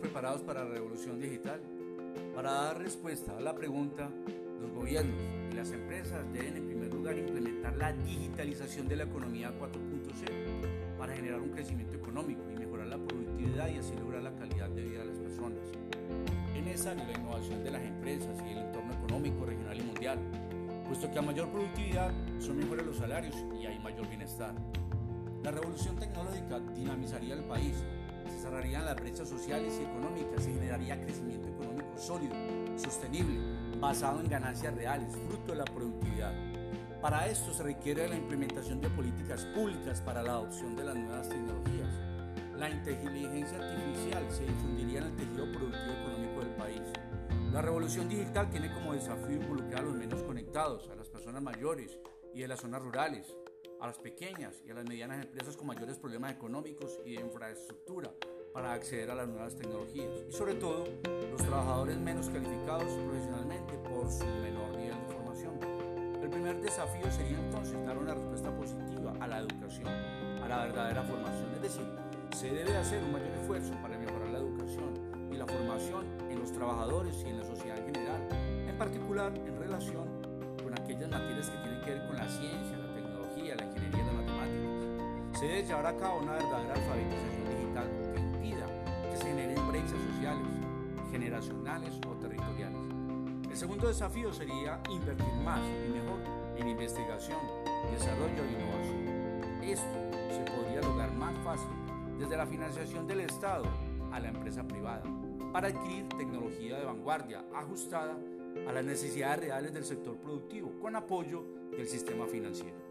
preparados para la revolución digital? Para dar respuesta a la pregunta, los gobiernos y las empresas deben en primer lugar implementar la digitalización de la economía 4.0 para generar un crecimiento económico y mejorar la productividad y así lograr la calidad de vida de las personas. Es necesaria la innovación de las empresas y el entorno económico regional y mundial, puesto que a mayor productividad son mejores los salarios y hay mayor bienestar. La revolución tecnológica dinamizaría el país, cerrarían las brechas sociales y económicas y generaría crecimiento económico sólido, sostenible, basado en ganancias reales, fruto de la productividad. Para esto se requiere la implementación de políticas públicas para la adopción de las nuevas tecnologías. La inteligencia artificial se difundiría en el tejido productivo económico del país. La revolución digital tiene como desafío involucrar a los menos conectados, a las personas mayores y de las zonas rurales, a las pequeñas y a las medianas empresas con mayores problemas económicos y de infraestructura para acceder a las nuevas tecnologías y sobre todo los trabajadores menos calificados profesionalmente por su menor nivel de formación. El primer desafío sería entonces dar una respuesta positiva a la educación, a la verdadera formación, es decir, se debe hacer un mayor esfuerzo para mejorar la educación y la formación en los trabajadores y en la sociedad en general, en particular en relación con aquellas materias que tienen que ver con la ciencia, la ingeniería y las matemáticas. Se debe llevar a cabo una verdadera alfabetización digital que impida que se generen brechas sociales, generacionales o territoriales. El segundo desafío sería invertir más y mejor en investigación, desarrollo e innovación. Esto se podría lograr más fácil desde la financiación del Estado a la empresa privada para adquirir tecnología de vanguardia ajustada a las necesidades reales del sector productivo con apoyo del sistema financiero.